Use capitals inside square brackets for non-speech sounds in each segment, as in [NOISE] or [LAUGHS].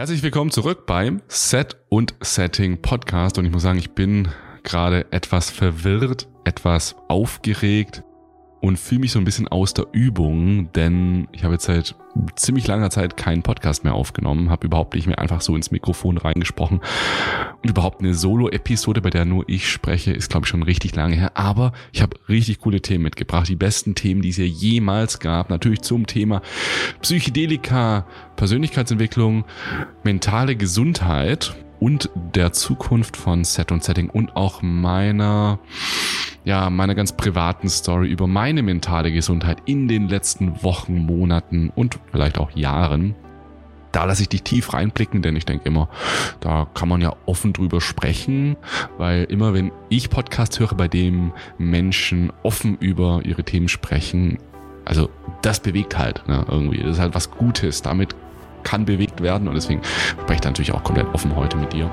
Herzlich willkommen zurück beim Set und Setting Podcast. Und ich muss sagen, ich bin gerade etwas verwirrt, etwas aufgeregt und fühle mich so ein bisschen aus der Übung, denn ich habe jetzt seit ziemlich langer Zeit keinen Podcast mehr aufgenommen, habe überhaupt nicht mehr einfach so ins Mikrofon reingesprochen. Und überhaupt eine Solo-Episode, bei der nur ich spreche, ist glaube ich schon richtig lange her, aber ich habe richtig coole Themen mitgebracht, die besten Themen, die es hier jemals gab, natürlich zum Thema Psychedelika, Persönlichkeitsentwicklung, mentale Gesundheit und der Zukunft von Set und Setting und auch meiner, ja, meiner ganz privaten Story über meine mentale Gesundheit in den letzten Wochen, Monaten und vielleicht auch Jahren. Da lasse ich dich tief reinblicken, denn ich denke immer, da kann man ja offen drüber sprechen, weil immer wenn ich Podcast höre, bei dem Menschen offen über ihre Themen sprechen, also das bewegt halt ne, irgendwie. Das ist halt was Gutes. Damit kann bewegt werden und deswegen spreche ich da natürlich auch komplett offen heute mit dir.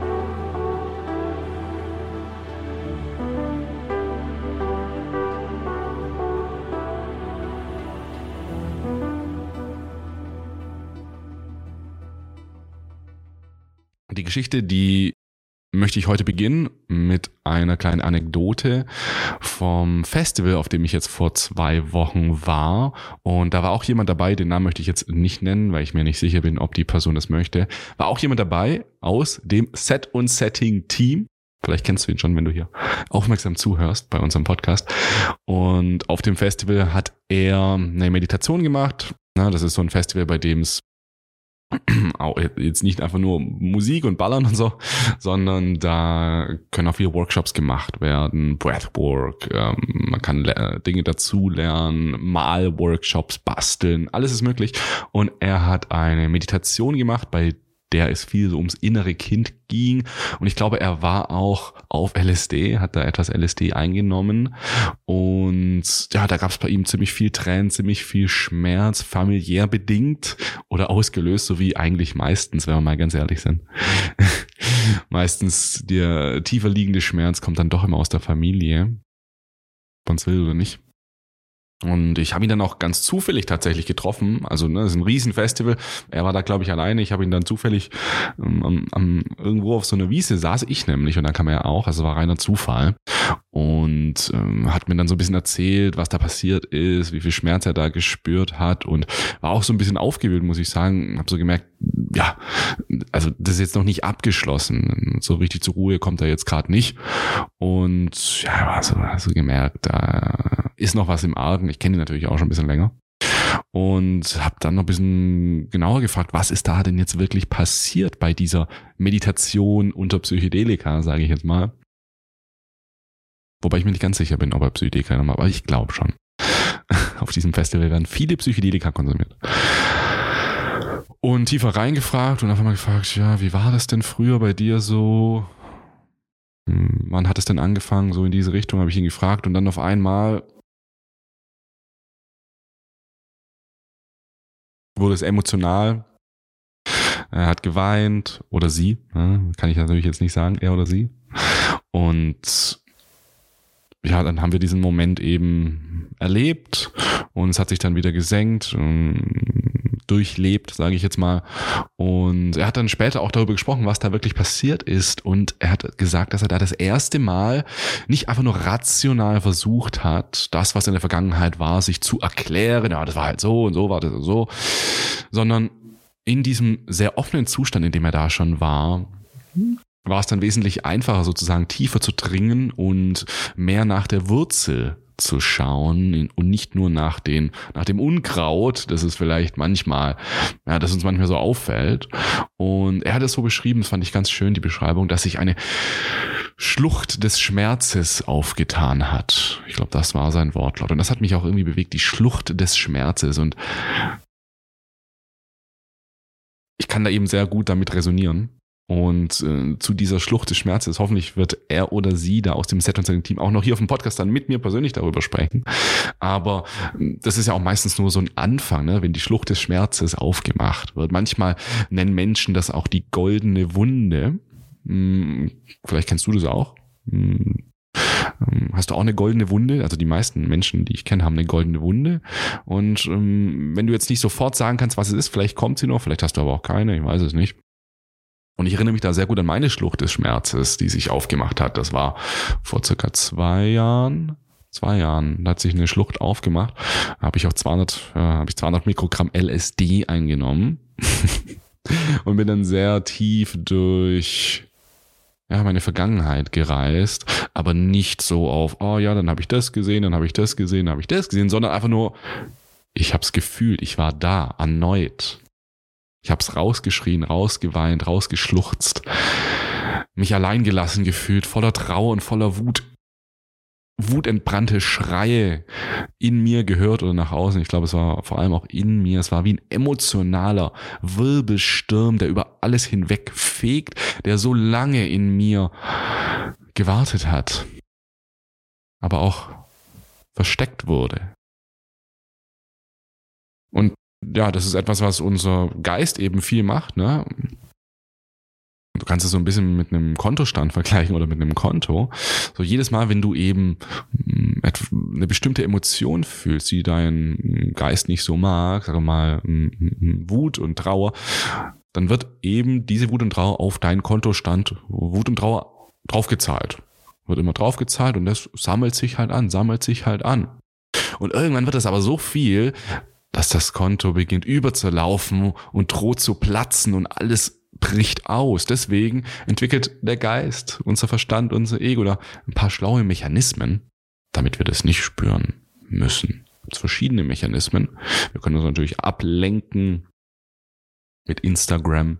Die Geschichte, die möchte ich heute beginnen mit einer kleinen Anekdote vom Festival, auf dem ich jetzt vor zwei Wochen war. Und da war auch jemand dabei, den Namen möchte ich jetzt nicht nennen, weil ich mir nicht sicher bin, ob die Person das möchte. War auch jemand dabei aus dem Set- und Setting-Team. Vielleicht kennst du ihn schon, wenn du hier aufmerksam zuhörst bei unserem Podcast. Und auf dem Festival hat er eine Meditation gemacht. das ist so ein Festival, bei dem es [CLEARS THROAT] jetzt nicht einfach nur Musik und Ballern und so, sondern da können auch viele Workshops gemacht werden, Breathwork, ähm, man kann Dinge dazu lernen, Malworkshops, basteln, alles ist möglich. Und er hat eine Meditation gemacht, bei der es viel so ums innere Kind ging. Und ich glaube, er war auch auf LSD, hat da etwas LSD eingenommen. Und ja, da gab es bei ihm ziemlich viel Tränen, ziemlich viel Schmerz, familiär bedingt oder ausgelöst, so wie eigentlich meistens, wenn wir mal ganz ehrlich sind. [LAUGHS] meistens der tiefer liegende Schmerz kommt dann doch immer aus der Familie. Ob man will oder nicht. Und ich habe ihn dann auch ganz zufällig tatsächlich getroffen. Also, ne, das ist ein Riesenfestival. Er war da, glaube ich, alleine. Ich habe ihn dann zufällig ähm, am, am, irgendwo auf so einer Wiese saß ich nämlich und dann kam er auch. Also war reiner Zufall. Und ähm, hat mir dann so ein bisschen erzählt, was da passiert ist, wie viel Schmerz er da gespürt hat und war auch so ein bisschen aufgewühlt, muss ich sagen. Habe so gemerkt, ja, also das ist jetzt noch nicht abgeschlossen. So richtig zur Ruhe kommt er jetzt gerade nicht. Und ja, also, also gemerkt, da ist noch was im Argen. Ich kenne ihn natürlich auch schon ein bisschen länger. Und habe dann noch ein bisschen genauer gefragt, was ist da denn jetzt wirklich passiert bei dieser Meditation unter Psychedelika, sage ich jetzt mal. Wobei ich mir nicht ganz sicher bin, ob er Psychedelika genommen hat, aber ich glaube schon. [LAUGHS] Auf diesem Festival werden viele Psychedelika konsumiert und tiefer reingefragt und einfach mal gefragt, ja, wie war das denn früher bei dir so? Hm, wann hat es denn angefangen, so in diese Richtung, habe ich ihn gefragt und dann auf einmal wurde es emotional. Er hat geweint oder sie, kann ich natürlich jetzt nicht sagen, er oder sie. Und ja, dann haben wir diesen Moment eben erlebt und es hat sich dann wieder gesenkt durchlebt, sage ich jetzt mal. Und er hat dann später auch darüber gesprochen, was da wirklich passiert ist. Und er hat gesagt, dass er da das erste Mal nicht einfach nur rational versucht hat, das, was in der Vergangenheit war, sich zu erklären. Ja, das war halt so und so war das und so, sondern in diesem sehr offenen Zustand, in dem er da schon war, war es dann wesentlich einfacher, sozusagen tiefer zu dringen und mehr nach der Wurzel zu schauen und nicht nur nach den, nach dem Unkraut, das ist vielleicht manchmal, ja, das uns manchmal so auffällt. Und er hat es so beschrieben, das fand ich ganz schön, die Beschreibung, dass sich eine Schlucht des Schmerzes aufgetan hat. Ich glaube, das war sein Wortlaut. Und das hat mich auch irgendwie bewegt, die Schlucht des Schmerzes. Und ich kann da eben sehr gut damit resonieren. Und äh, zu dieser Schlucht des Schmerzes, hoffentlich wird er oder sie da aus dem Set und seinem Team auch noch hier auf dem Podcast dann mit mir persönlich darüber sprechen. Aber äh, das ist ja auch meistens nur so ein Anfang, ne? wenn die Schlucht des Schmerzes aufgemacht wird. Manchmal nennen Menschen das auch die goldene Wunde. Hm, vielleicht kennst du das auch. Hm, ähm, hast du auch eine goldene Wunde? Also die meisten Menschen, die ich kenne, haben eine goldene Wunde. Und ähm, wenn du jetzt nicht sofort sagen kannst, was es ist, vielleicht kommt sie noch, vielleicht hast du aber auch keine, ich weiß es nicht Und ich erinnere mich da sehr gut an meine Schlucht des Schmerzes, die sich aufgemacht hat. Das war vor circa zwei Jahren, zwei Jahren, da hat sich eine Schlucht aufgemacht. Da habe ich auch 200, äh, habe ich 200 Mikrogramm LSD eingenommen [LAUGHS] und bin dann sehr tief durch ja, meine Vergangenheit gereist, aber nicht so auf, oh ja, dann habe ich das gesehen, dann habe ich das gesehen, dann habe ich das gesehen, sondern einfach nur, ich habe es gefühlt, ich war da, erneut. Ich habe es rausgeschrien, rausgeweint, rausgeschluchzt, mich alleingelassen gefühlt, voller Trauer und voller Wut. Wutentbrannte Schreie in mir gehört oder nach außen. Ich glaube, es war vor allem auch in mir. Es war wie ein emotionaler Wirbelsturm, der über alles hinweg fegt, der so lange in mir gewartet hat, aber auch versteckt wurde. Und ja, das ist etwas, was unser Geist eben viel macht. Ne? Du kannst es so ein bisschen mit einem Kontostand vergleichen oder mit einem Konto. So jedes Mal, wenn du eben mm, eine bestimmte Emotion fühlst, die dein Geist nicht so mag, sag mal mm, mm, Wut und Trauer, dann wird eben diese Wut und Trauer auf deinen Kontostand Wut und Trauer draufgezahlt. Wird immer draufgezahlt und das sammelt sich halt an, sammelt sich halt an. Und irgendwann wird das aber so viel, dass das Konto beginnt überzulaufen und droht zu platzen und alles bricht aus. Deswegen entwickelt der Geist, unser Verstand, unser Ego da ein paar schlaue Mechanismen, damit wir das nicht spüren müssen. Es verschiedene Mechanismen. Wir können uns natürlich ablenken mit Instagram,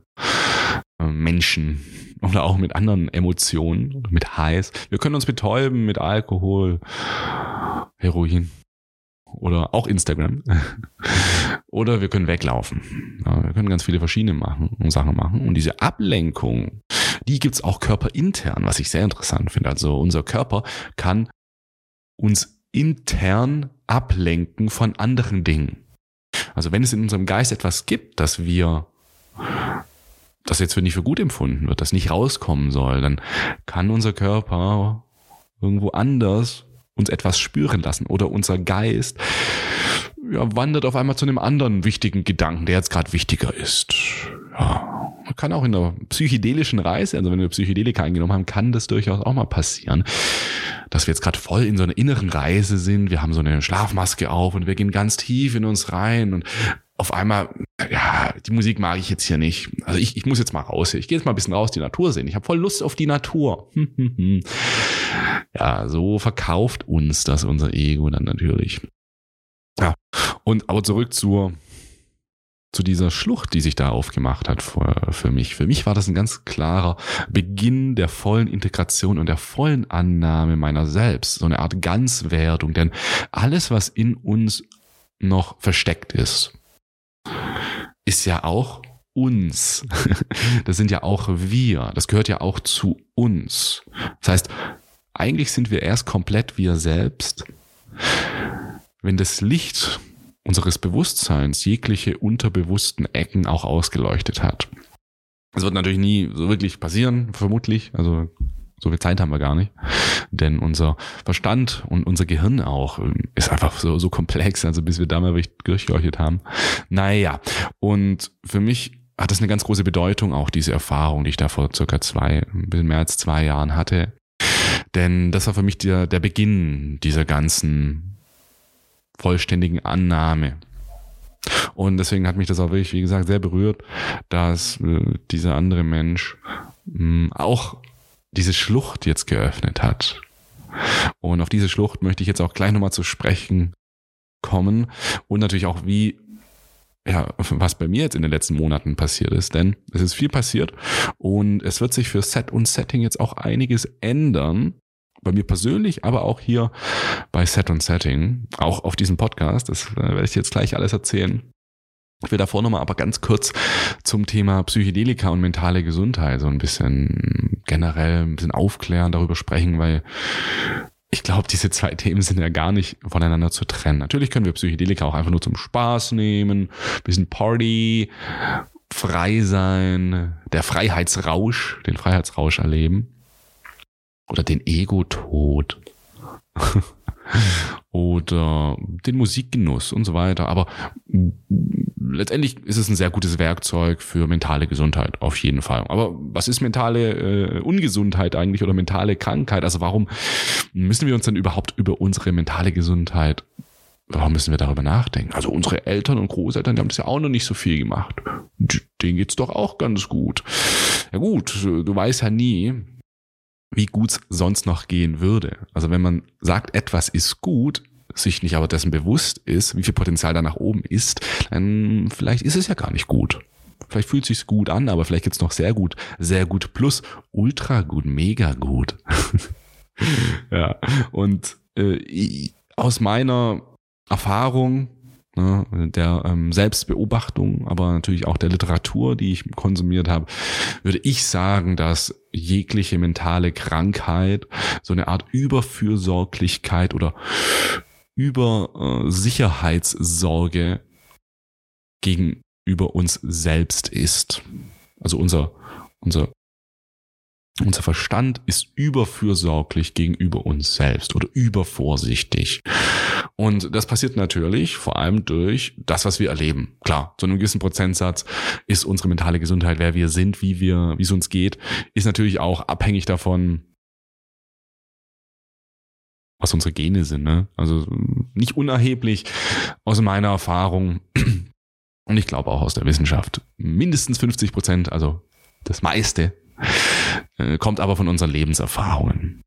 äh, Menschen oder auch mit anderen Emotionen, mit Highs. Wir können uns betäuben mit Alkohol, Heroin, oder auch Instagram. [LAUGHS] oder wir können weglaufen. Ja, wir können ganz viele verschiedene machen, Sachen machen. Und diese Ablenkung, die gibt's auch körperintern, was ich sehr interessant finde. Also unser Körper kann uns intern ablenken von anderen Dingen. Also wenn es in unserem Geist etwas gibt, dass wir das jetzt für nicht für gut empfunden wird, das nicht rauskommen soll, dann kann unser Körper irgendwo anders uns etwas spüren lassen oder unser Geist ja, wandert auf einmal zu einem anderen wichtigen Gedanken, der jetzt gerade wichtiger ist. Ja, man kann auch in der psychedelischen Reise, also wenn wir Psychedelika eingenommen haben, kann das durchaus auch mal passieren, dass wir jetzt gerade voll in so einer inneren Reise sind. Wir haben so eine Schlafmaske auf und wir gehen ganz tief in uns rein und auf einmal, ja, die Musik mag ich jetzt hier nicht. Also ich, ich muss jetzt mal raus. Ich gehe jetzt mal ein bisschen raus, die Natur sehen. Ich habe voll Lust auf die Natur. [LAUGHS] ja, so verkauft uns das unser Ego dann natürlich. Ja, und aber zurück zur zu dieser Schlucht, die sich da aufgemacht hat für, für mich. Für mich war das ein ganz klarer Beginn der vollen Integration und der vollen Annahme meiner selbst. So eine Art Ganzwerdung. Denn alles, was in uns noch versteckt ist, ist ja auch uns. [LAUGHS] Das sind ja auch wir. Das gehört ja auch zu uns. Das heißt, eigentlich sind wir erst komplett wir selbst, wenn das Licht unseres Bewusstseins jegliche unterbewussten Ecken auch ausgeleuchtet hat. Das wird natürlich nie so wirklich passieren, vermutlich. Also so viel Zeit haben wir gar nicht. Denn unser Verstand und unser Gehirn auch ähm, ist einfach so, so komplex, also bis wir da mal richtig durchgeleuchtet haben. Naja, und für mich hat das eine ganz große Bedeutung, auch diese Erfahrung, die ich da vor circa zwei, ein bisschen mehr als zwei Jahren hatte. Denn das war für mich der, der Beginn dieser ganzen vollständigen Annahme. Und deswegen hat mich das auch wirklich, wie gesagt, sehr berührt, dass äh, dieser andere Mensch mh, auch diese Schlucht jetzt geöffnet hat. Und auf diese Schlucht möchte ich jetzt auch gleich nochmal zu sprechen kommen und natürlich auch, wie, ja, was bei mir jetzt in den letzten Monaten passiert ist, denn es ist viel passiert und es wird sich für Set und Setting jetzt auch einiges ändern. Bei mir persönlich, aber auch hier bei Set und Setting, auch auf diesem Podcast, das äh, werde ich jetzt gleich alles erzählen. Ich will davor nochmal aber ganz kurz zum Thema Psychedelika und mentale Gesundheit so ein bisschen generell ein bisschen aufklären, darüber sprechen, weil ich glaube, diese zwei Themen sind ja gar nicht voneinander zu trennen. Natürlich können wir Psychedelika auch einfach nur zum Spaß nehmen, bisschen Party, frei sein, der Freiheitsrausch, den Freiheitsrausch erleben. Oder den Ego-Tod. [LAUGHS] oder den Musikgenuss und so weiter. Aber letztendlich ist es ein sehr gutes Werkzeug für mentale Gesundheit, auf jeden Fall. Aber was ist mentale äh, Ungesundheit eigentlich oder mentale Krankheit? Also warum müssen wir uns denn überhaupt über unsere mentale Gesundheit warum müssen wir darüber nachdenken? Also unsere Eltern und Großeltern, die haben das ja auch noch nicht so viel gemacht. Denen geht's doch auch ganz gut. Ja gut, du weißt ja nie, wie gut's sonst noch gehen würde. Also wenn man sagt, etwas ist gut, sich nicht aber dessen bewusst ist, wie viel Potenzial da nach oben ist, dann vielleicht ist es ja gar nicht gut. Vielleicht fühlt sich's gut an, aber vielleicht gibt's noch sehr gut, sehr gut plus, ultra gut, mega gut. [LAUGHS] ja, und äh, aus meiner Erfahrung ne, der ähm, Selbstbeobachtung, aber natürlich auch der Literatur, die ich konsumiert habe, würde ich sagen, dass jegliche mentale Krankheit so eine Art Überfürsorglichkeit oder über äh, Sicherheitssorge gegenüber uns selbst ist. Also unser, unser, unser Verstand ist überfürsorglich gegenüber uns selbst oder übervorsichtig. Und das passiert natürlich vor allem durch das, was wir erleben. Klar, zu einem gewissen Prozentsatz ist unsere mentale Gesundheit, wer wir sind, wie wir, wie es uns geht, ist natürlich auch abhängig davon, was unsere Gene sind. Ne? Also nicht unerheblich aus meiner Erfahrung und ich glaube auch aus der Wissenschaft. Mindestens 50 Prozent, also das meiste, äh, kommt aber von unseren Lebenserfahrungen.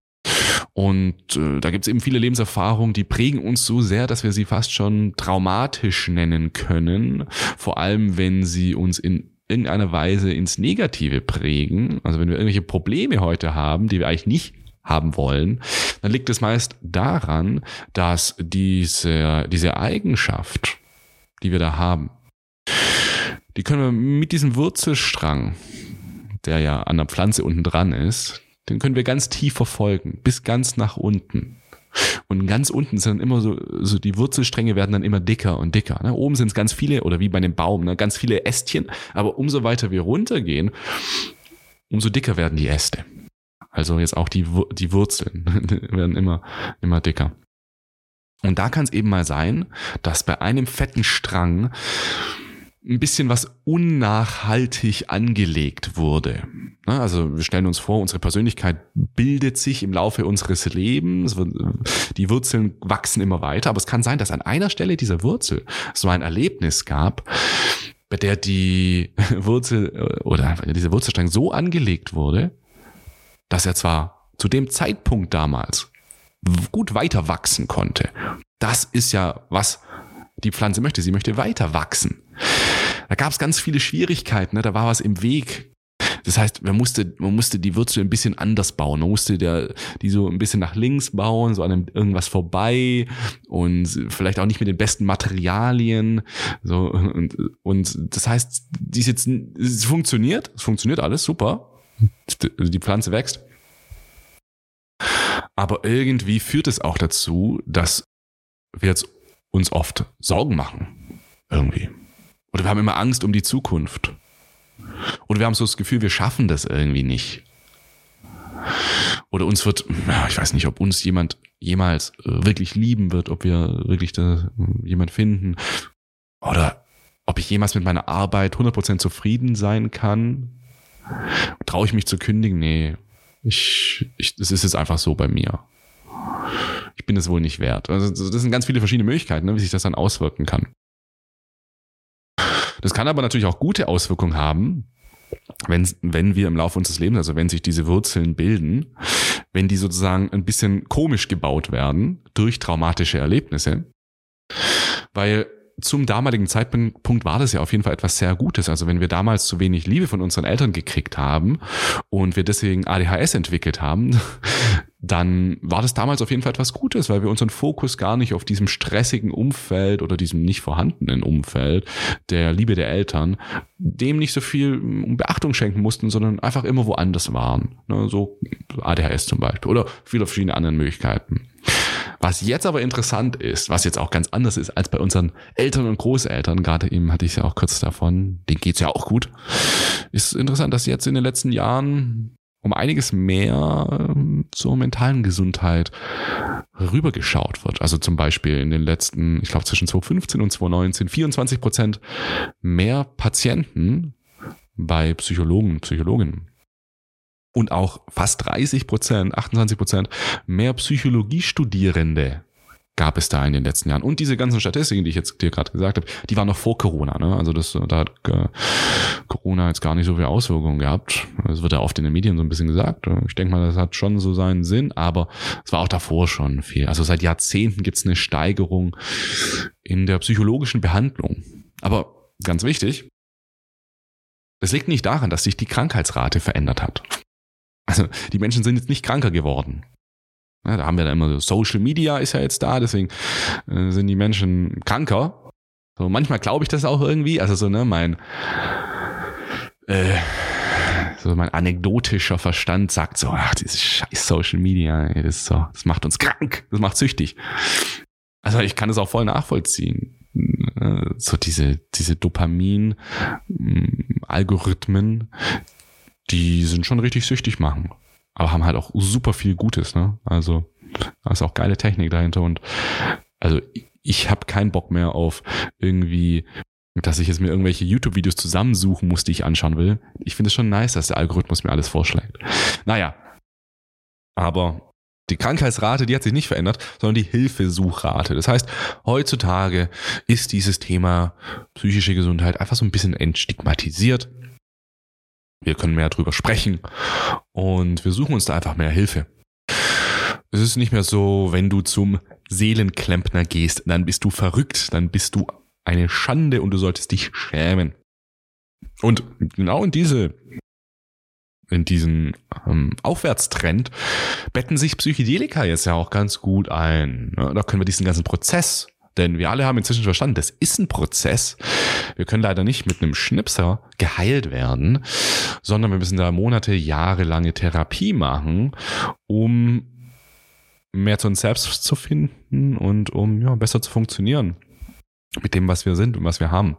Und äh, da gibt es eben viele Lebenserfahrungen, die prägen uns so sehr, dass wir sie fast schon traumatisch nennen können. Vor allem, wenn sie uns in irgendeiner Weise ins Negative prägen. Also wenn wir irgendwelche Probleme heute haben, die wir eigentlich nicht haben wollen, dann liegt es meist daran, dass diese, diese Eigenschaft, die wir da haben, die können wir mit diesem Wurzelstrang, der ja an der Pflanze unten dran ist, den können wir ganz tief verfolgen, bis ganz nach unten. Und ganz unten sind dann immer so, so die Wurzelstränge werden dann immer dicker und dicker. Ne? Oben sind es ganz viele, oder wie bei einem Baum, ne? ganz viele Ästchen. Aber umso weiter wir runtergehen, umso dicker werden die Äste. Also jetzt auch die, die Wurzeln [LAUGHS] werden immer, immer dicker. Und da kann es eben mal sein, dass bei einem fetten Strang ein bisschen was unnachhaltig angelegt wurde. Also wir stellen uns vor, unsere Persönlichkeit bildet sich im Laufe unseres Lebens, die Wurzeln wachsen immer weiter, aber es kann sein, dass an einer Stelle dieser Wurzel so ein Erlebnis gab, bei der die [LAUGHS] Wurzel oder dieser Wurzelstrang so angelegt wurde, dass er zwar zu dem Zeitpunkt damals gut weiter wachsen konnte. Das ist ja, was die Pflanze möchte. Sie möchte weiter wachsen. Da gab es ganz viele Schwierigkeiten, ne? da war was im Weg. Das heißt, man musste, man musste die Wurzel ein bisschen anders bauen. Man musste der, die so ein bisschen nach links bauen, so an irgendwas vorbei und vielleicht auch nicht mit den besten Materialien. So, und, und das heißt, die ist jetzt, es funktioniert, es funktioniert alles super. Die Pflanze wächst. Aber irgendwie führt es auch dazu, dass wir jetzt uns oft Sorgen machen. Irgendwie. Oder wir haben immer Angst um die Zukunft. Oder wir haben so das Gefühl, wir schaffen das irgendwie nicht. Oder uns wird, ich weiß nicht, ob uns jemand jemals äh, wirklich lieben wird, ob wir wirklich da jemand finden. Oder ob ich jemals mit meiner Arbeit 100% zufrieden sein kann. Traue ich mich zu kündigen? Nee, ich, ich, das ist jetzt einfach so bei mir. Ich bin es wohl nicht wert. Also das sind ganz viele verschiedene Möglichkeiten, ne, wie sich das dann auswirken kann. Das kann aber natürlich auch gute Auswirkungen haben, wenn, wenn wir im Laufe unseres Lebens, also wenn sich diese Wurzeln bilden, wenn die sozusagen ein bisschen komisch gebaut werden durch traumatische Erlebnisse. Weil zum damaligen Zeitpunkt war das ja auf jeden Fall etwas sehr Gutes. Also wenn wir damals zu wenig Liebe von unseren Eltern gekriegt haben und wir deswegen ADHS entwickelt haben, [LAUGHS] dann war das damals auf jeden Fall etwas Gutes, weil wir unseren Fokus gar nicht auf diesem stressigen Umfeld oder diesem nicht vorhandenen Umfeld der Liebe der Eltern, dem nicht so viel Beachtung schenken mussten, sondern einfach immer woanders waren. Ne, so ADHS zum Beispiel oder viele verschiedene andere Möglichkeiten. Was jetzt aber interessant ist, was jetzt auch ganz anders ist als bei unseren Eltern und Großeltern, gerade eben hatte ich ja auch kurz davon, denen geht's ja auch gut, ist interessant, dass jetzt in den letzten Jahren um einiges mehr ähm, zur mentalen Gesundheit rübergeschaut wird. Also zum Beispiel in den letzten, ich glaube zwischen 2015 und 2019, 24 Prozent mehr Patienten bei Psychologen Psychologinnen. Und auch fast 30 Prozent, 28 Prozent mehr Psychologiestudierende gab es da in den letzten Jahren. Und diese ganzen Statistiken, die ich jetzt dir gerade gesagt habe, die waren noch vor Corona. Ne? Also das, da hat äh, Corona jetzt gar nicht so viel Auswirkungen gehabt. Das wird ja oft in den Medien so ein bisschen gesagt. Ich denke mal, das hat schon so seinen Sinn, aber es war auch davor schon viel. Also seit Jahrzehnten gibt es eine Steigerung in der psychologischen Behandlung. Aber ganz wichtig, es liegt nicht daran, dass sich die Krankheitsrate verändert hat. Also die Menschen sind jetzt nicht kranker geworden. Ja, da haben wir dann immer so Social Media ist ja jetzt da, deswegen äh, sind die Menschen kranker. So manchmal glaube ich das auch irgendwie. Also so ne mein äh, so mein anekdotischer Verstand sagt so, ach dieses scheiß Social Media, ey, das so, das macht uns krank, das macht süchtig. Also ich kann das auch voll nachvollziehen. Äh, so diese diese Dopamin mm, die sind schon richtig süchtig machen. Aber haben halt auch super viel Gutes, ne? Also, da ist auch geile Technik dahinter und also ich habe keinen Bock mehr auf irgendwie, dass ich jetzt mir irgendwelche YouTube-Videos zusammensuchen muss, die ich anschauen will. Ich finde es schon nice, dass der Algorithmus mir alles vorschlägt. Naja. Aber die Krankheitsrate, die hat sich nicht verändert, sondern die Hilfesuchrate. Das heißt, heutzutage ist dieses Thema psychische Gesundheit einfach so ein bisschen entstigmatisiert. Wir können mehr darüber sprechen und wir suchen uns da einfach mehr Hilfe. Es ist nicht mehr so, wenn du zum Seelenklempner gehst, dann bist du verrückt, dann bist du eine Schande und du solltest dich schämen. Und genau in diese in diesen ähm, Aufwärtstrend betten sich Psychedelika jetzt ja auch ganz gut ein. Da können wir diesen ganzen Prozess denn wir alle haben inzwischen verstanden, das ist ein Prozess. Wir können leider nicht mit einem Schnipser geheilt werden, sondern wir müssen da Monate, Jahre lange Therapie machen, um mehr zu uns selbst zu finden und um ja, besser zu funktionieren mit dem, was wir sind und was wir haben.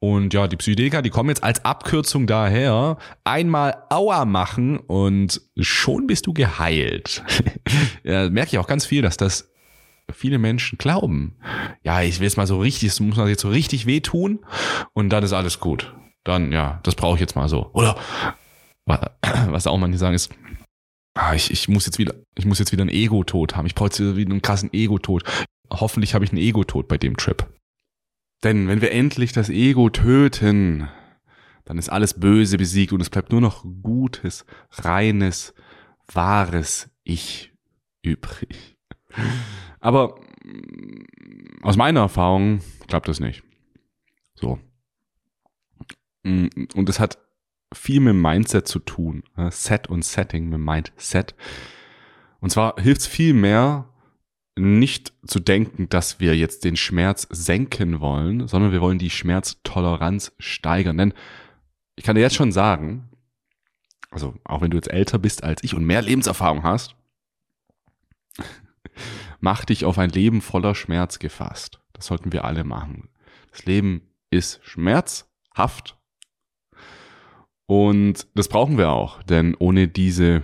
Und ja, die Psychedelika, die kommen jetzt als Abkürzung daher. Einmal Aua machen und schon bist du geheilt. [LAUGHS] ja, merke ich auch ganz viel, dass das viele Menschen glauben, ja, ich will es mal so richtig, es muss man jetzt so richtig wehtun und dann ist alles gut. Dann, ja, das brauche ich jetzt mal so. Oder [CLEARS THROAT] was auch manche sagen ist, ah, ich, ich muss jetzt wieder, ich muss jetzt wieder einen Ego-Tod haben. Ich brauche jetzt wieder einen krassen Ego-Tod. Hoffentlich habe ich einen Ego-Tod bei dem Trip. Denn wenn wir endlich das Ego töten, dann ist alles Böse besiegt und es bleibt nur noch gutes, reines, wahres Ich übrig. Aber mm, aus meiner Erfahrung klappt das nicht. So. Mm, und es hat viel mit Mindset zu tun. Set und Setting mit Mindset. Und zwar hilft es viel mehr, nicht zu denken, dass wir jetzt den Schmerz senken wollen, sondern wir wollen die Schmerztoleranz steigern. Denn ich kann dir jetzt schon sagen, also auch wenn du jetzt älter bist als ich und mehr Lebenserfahrung hast, mach dich auf ein Leben voller Schmerz gefasst. Das sollten wir alle machen. Das Leben ist schmerzhaft. Und das brauchen wir auch, denn ohne diese,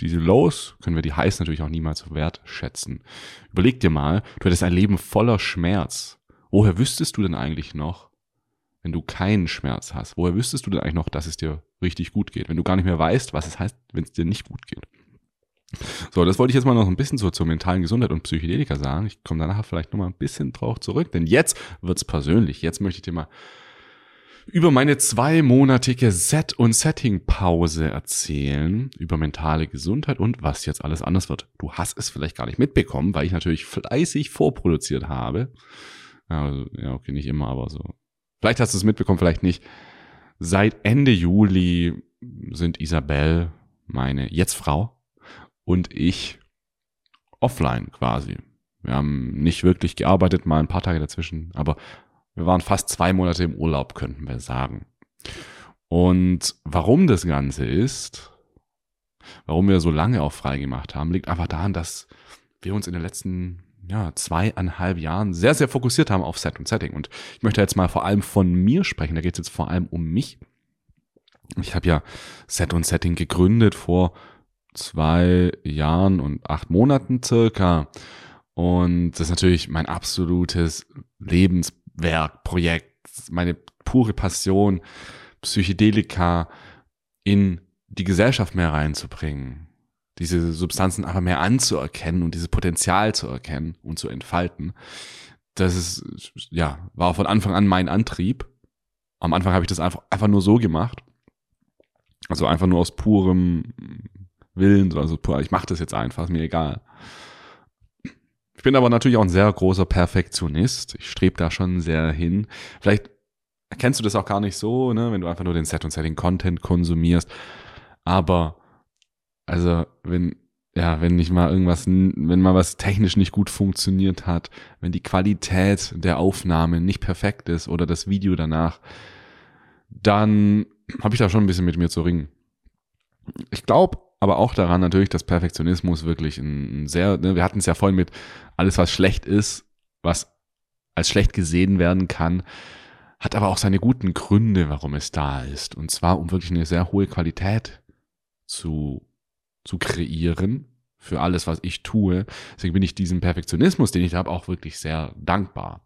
diese Lows können wir die Highs natürlich auch niemals wertschätzen. Überleg dir mal, du hättest ein Leben voller Schmerz. Woher wüsstest du denn eigentlich noch, wenn du keinen Schmerz hast? Woher wüsstest du denn eigentlich noch, dass es dir richtig gut geht? Wenn du gar nicht mehr weißt, was es heißt, wenn es dir nicht gut geht. So, das wollte ich jetzt mal noch ein bisschen so zur mentalen Gesundheit und Psychedelika sagen. Ich komme danach vielleicht noch mal ein bisschen drauf zurück, denn jetzt wird's persönlich. Jetzt möchte ich dir mal über meine zweimonatige Set- und Setting-Pause erzählen, über mentale Gesundheit und was jetzt alles anders wird. Du hast es vielleicht gar nicht mitbekommen, weil ich natürlich fleißig vorproduziert habe. Also, ja okay, nicht immer, aber so. Vielleicht hast du es mitbekommen, vielleicht nicht. Seit Ende Juli sind Isabel, meine jetzt Frau, und ich offline quasi. Wir haben nicht wirklich gearbeitet, mal ein paar Tage dazwischen, aber wir waren fast zwei Monate im Urlaub, könnten wir sagen. Und warum das Ganze ist, warum wir so lange auch frei gemacht haben, liegt einfach daran, dass wir uns in den letzten ja, zweieinhalb Jahren sehr, sehr fokussiert haben auf Set und Setting. Und ich möchte jetzt mal vor allem von mir sprechen. Da geht es jetzt vor allem um mich. Ich habe ja Set und Setting gegründet vor zwei Jahren und acht Monaten circa. Und das ist natürlich mein absolutes Lebenswerk, Projekt, meine pure Passion, Psychedelika in die Gesellschaft mehr reinzubringen. Diese Substanzen einfach mehr anzuerkennen und dieses Potenzial zu erkennen und zu entfalten. Das ist, ja, war von Anfang an mein Antrieb. Am Anfang habe ich das einfach, einfach nur so gemacht. Also einfach nur aus purem Willen, also pur, ich mache das jetzt einfach, ist mir egal. Ich bin aber natürlich auch ein sehr großer Perfektionist. Ich strebe da schon sehr hin. Vielleicht erkennst du das auch gar nicht so, ne, wenn du einfach nur den Set und Setting Content konsumierst. Aber also wenn ja, wenn nicht mal irgendwas, wenn mal was technisch nicht gut funktioniert hat, wenn die Qualität der Aufnahme nicht perfekt ist oder das Video danach, dann habe ich da schon ein bisschen mit mir zu ringen. Ich glaube aber auch daran natürlich, dass Perfektionismus wirklich ein, sehr, ne, wir hatten es ja vorhin mit alles, was schlecht ist, was als schlecht gesehen werden kann, hat aber auch seine guten Gründe, warum es da ist. Und zwar, um wirklich eine sehr hohe Qualität zu, zu kreieren für alles, was ich tue. Deswegen bin ich diesem Perfektionismus, den ich habe, auch wirklich sehr dankbar.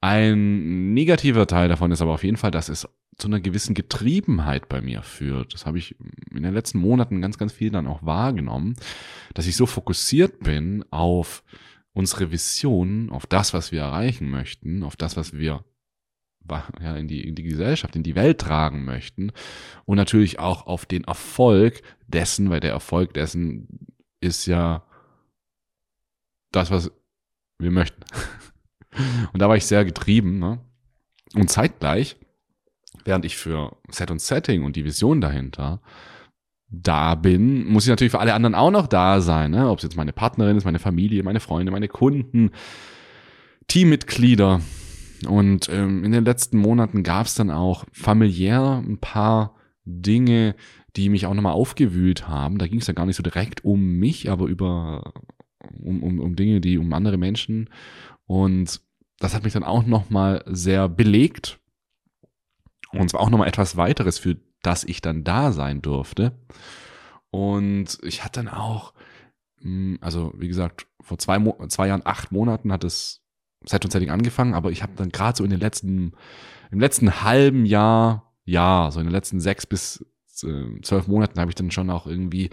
Ein negativer Teil davon ist aber auf jeden Fall, dass es zu einer gewissen Getriebenheit bei mir führt. Das habe ich in den letzten Monaten ganz, ganz viel dann auch wahrgenommen, dass ich so fokussiert bin auf unsere Vision, auf das, was wir erreichen möchten, auf das, was wir ja, in, die, in die Gesellschaft, in die Welt tragen möchten und natürlich auch auf den Erfolg dessen, weil der Erfolg dessen ist ja das, was wir möchten. [LAUGHS] Und da war ich sehr getrieben. Ne? Und zeitgleich, während ich für Set und Setting und die Vision dahinter da bin, muss ich natürlich für alle anderen auch noch da sein. Ne? Ob es jetzt meine Partnerin ist, meine Familie, meine Freunde, meine Kunden, Teammitglieder. Und ähm, in den letzten Monaten gab es dann auch familiär ein paar Dinge, die mich auch nochmal aufgewühlt haben. Da ging es ja gar nicht so direkt um mich, aber über um, um, um Dinge, die um andere Menschen. Und das hat mich dann auch nochmal sehr belegt. Und zwar auch nochmal etwas weiteres, für das ich dann da sein durfte. Und ich hatte dann auch, hm, also wie gesagt, vor zwei, Mo zwei Jahren, acht Monaten hat es Set und Setting angefangen, aber ich habe dann gerade so in den letzten, im letzten halben Jahr, ja, so in den letzten sechs bis äh, zwölf Monaten habe ich dann schon auch irgendwie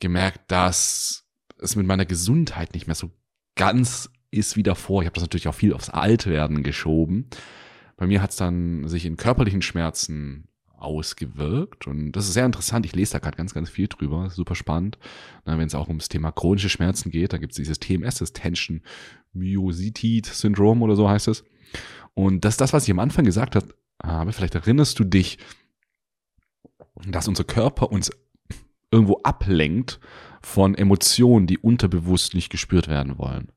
gemerkt, dass es mit meiner Gesundheit nicht mehr so ganz ist wie davor. Ich habe das natürlich auch viel aufs Altwerden geschoben. Bei mir hat es dann sich in körperlichen Schmerzen ausgewirkt und das ist sehr interessant. Ich lese da gerade ganz, ganz viel drüber. Super spannend. Wenn es auch ums Thema chronische Schmerzen geht, da gibt es dieses TMS, das Tension Myositis Syndrom oder so heißt es. Und das ist das, was ich am Anfang gesagt habe. Vielleicht erinnerst du dich, dass unser Körper uns irgendwo ablenkt von Emotionen, die unterbewusst nicht gespürt werden wollen.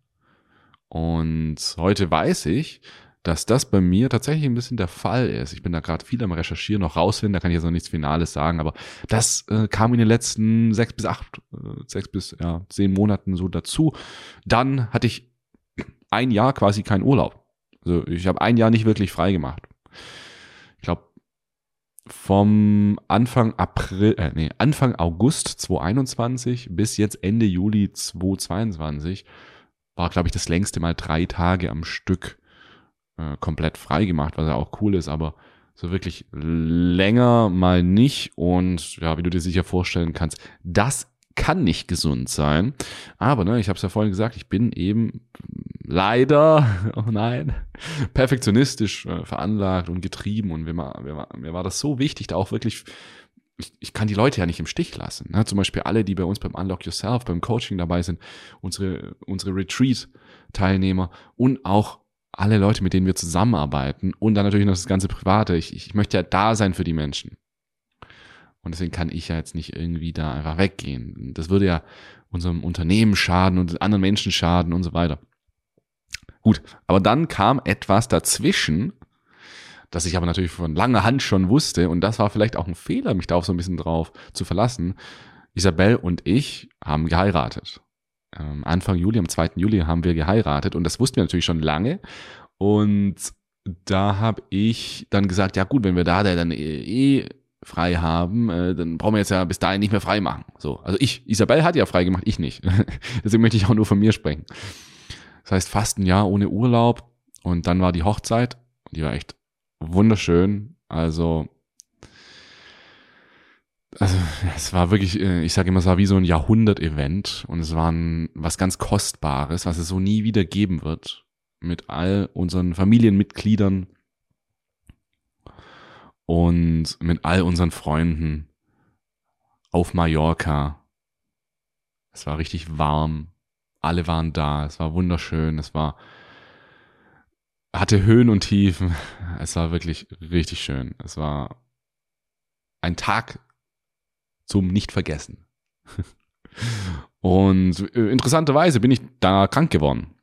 Und heute weiß ich, dass das bei mir tatsächlich ein bisschen der Fall ist. Ich bin da gerade viel am Recherchieren, noch rausfinden, da kann ich jetzt noch nichts Finales sagen, aber das äh, kam in den letzten sechs bis acht, äh, sechs bis ja, zehn Monaten so dazu. Dann hatte ich ein Jahr quasi keinen Urlaub. Also ich habe ein Jahr nicht wirklich frei gemacht. Ich glaube, vom Anfang April, äh, nee, Anfang August 2021 bis jetzt Ende Juli 2022 war, glaube ich, das längste Mal drei Tage am Stück äh, komplett frei gemacht, was ja auch cool ist, aber so wirklich länger mal nicht. Und ja, wie du dir sicher vorstellen kannst, das kann nicht gesund sein. Aber ne, ich habe es ja vorhin gesagt, ich bin eben leider, [LAUGHS] oh nein, perfektionistisch äh, veranlagt und getrieben. Und mir war, mir, mir war das so wichtig, da auch wirklich ich, ich kann die Leute ja nicht im Stich lassen. Ne? Zum Beispiel alle, die bei uns beim Unlock Yourself, beim Coaching dabei sind, unsere, unsere Retreat-Teilnehmer und auch alle Leute, mit denen wir zusammenarbeiten und dann natürlich noch das ganze Private. Ich, ich möchte ja da sein für die Menschen. Und deswegen kann ich ja jetzt nicht irgendwie da einfach weggehen. Das würde ja unserem Unternehmen schaden und anderen Menschen schaden und so weiter. Gut, aber dann kam etwas dazwischen, das ich aber natürlich von langer Hand schon wusste und das war vielleicht auch ein Fehler, mich darauf so ein bisschen drauf zu verlassen. Isabel und ich haben geheiratet. Ähm, Anfang Juli, am 2. Juli haben wir geheiratet und das wussten wir natürlich schon lange und da habe ich dann gesagt, ja gut, wenn wir da dann eh frei haben, äh, dann brauchen wir jetzt ja bis dahin nicht mehr frei machen. So, also ich, Isabel hat ja frei gemacht, ich nicht. [LAUGHS] Deswegen möchte ich auch nur von mir sprechen. Das heißt, fast ein Jahr ohne Urlaub und dann war die Hochzeit, die war echt wunderschön. Also, also es war wirklich, äh, ich sage immer, es war wie so ein Jahrhundert-Event und es war ein, was ganz Kostbares, was es so nie wieder geben wird mit all unseren Familienmitgliedern und mit all unseren Freunden auf Mallorca. Es war richtig warm. Alle waren da. Es war wunderschön. Es war, hatte Höhen und Tiefen. Es war wirklich richtig schön. Es war ein Tag zum Nicht-Vergessen. [LAUGHS] Und äh, interessanterweise bin ich da krank geworden.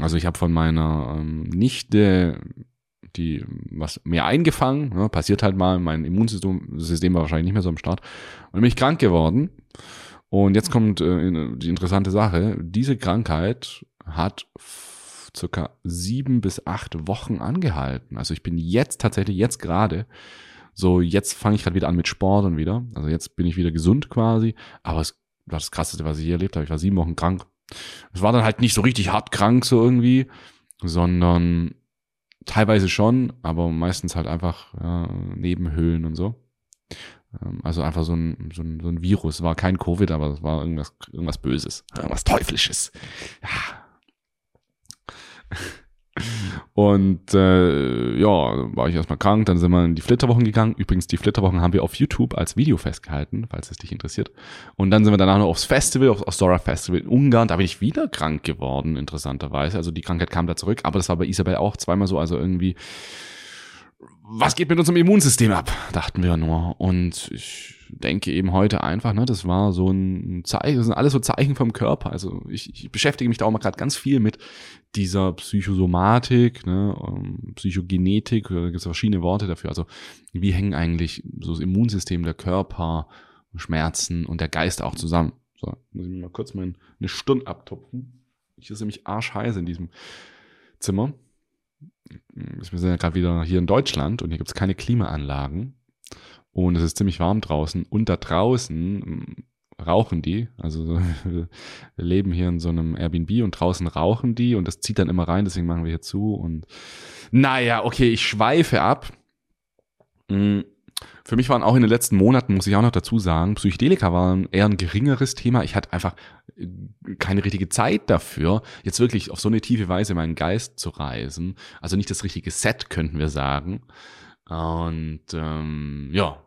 Also ich habe von meiner ähm, Nichte die was mehr eingefangen, ne, passiert halt mal, mein Immunsystem System war wahrscheinlich nicht mehr so am Start. Und bin ich krank geworden. Und jetzt kommt äh, die interessante Sache. Diese Krankheit hat circa sieben bis acht Wochen angehalten. Also ich bin jetzt tatsächlich, jetzt gerade, so jetzt fange ich gerade wieder an mit Sport und wieder. Also jetzt bin ich wieder gesund quasi. Aber es war das Krasseste, was ich hier erlebt habe. Ich war sieben Wochen krank. Es war dann halt nicht so richtig hart krank so irgendwie, sondern teilweise schon, aber meistens halt einfach ja, Nebenhöhlen und so. Ähm, also einfach so ein, so, ein, so ein Virus. War kein Covid, aber es war irgendwas, irgendwas Böses. Irgendwas Teuflisches. Ja. Und äh, ja, war ich erstmal krank, dann sind wir in die Flitterwochen gegangen. Übrigens, die Flitterwochen haben wir auf YouTube als Video festgehalten, falls es dich interessiert. Und dann sind wir danach noch aufs Festival, aufs Ostora Festival in Ungarn. Da bin ich wieder krank geworden, interessanterweise. Also die Krankheit kam da zurück, aber das war bei Isabel auch zweimal so. Also irgendwie was geht mit unserem Immunsystem ab, dachten wir nur. Und ich denke eben heute einfach, ne, das war so ein Zeichen, das sind alles so Zeichen vom Körper. Also ich, ich beschäftige mich da auch mal gerade ganz viel mit dieser Psychosomatik, ne, ähm, Psychogenetik, da gibt es verschiedene Worte dafür. Also wie hängen eigentlich so das Immunsystem, der Körper, Schmerzen und der Geist auch zusammen. So, muss ich mir mal kurz mal eine Stunde abtupfen. Ich ist nämlich arschheiß in diesem Zimmer wir sind ja gerade wieder hier in Deutschland und hier gibt es keine Klimaanlagen. Und es ist ziemlich warm draußen. Und da draußen hm, rauchen die. Also [LAUGHS] wir leben hier in so einem Airbnb und draußen rauchen die und das zieht dann immer rein, deswegen machen wir hier zu. Und naja, okay, ich schweife ab. Hm, für mich waren auch in den letzten Monaten, muss ich auch noch dazu sagen, Psychedelika waren eher ein geringeres Thema. Ich hatte einfach äh, keine richtige Zeit dafür, jetzt wirklich auf so eine tiefe Weise meinen Geist zu reisen. Also nicht das richtige Set, könnten wir sagen. Und ähm, ja,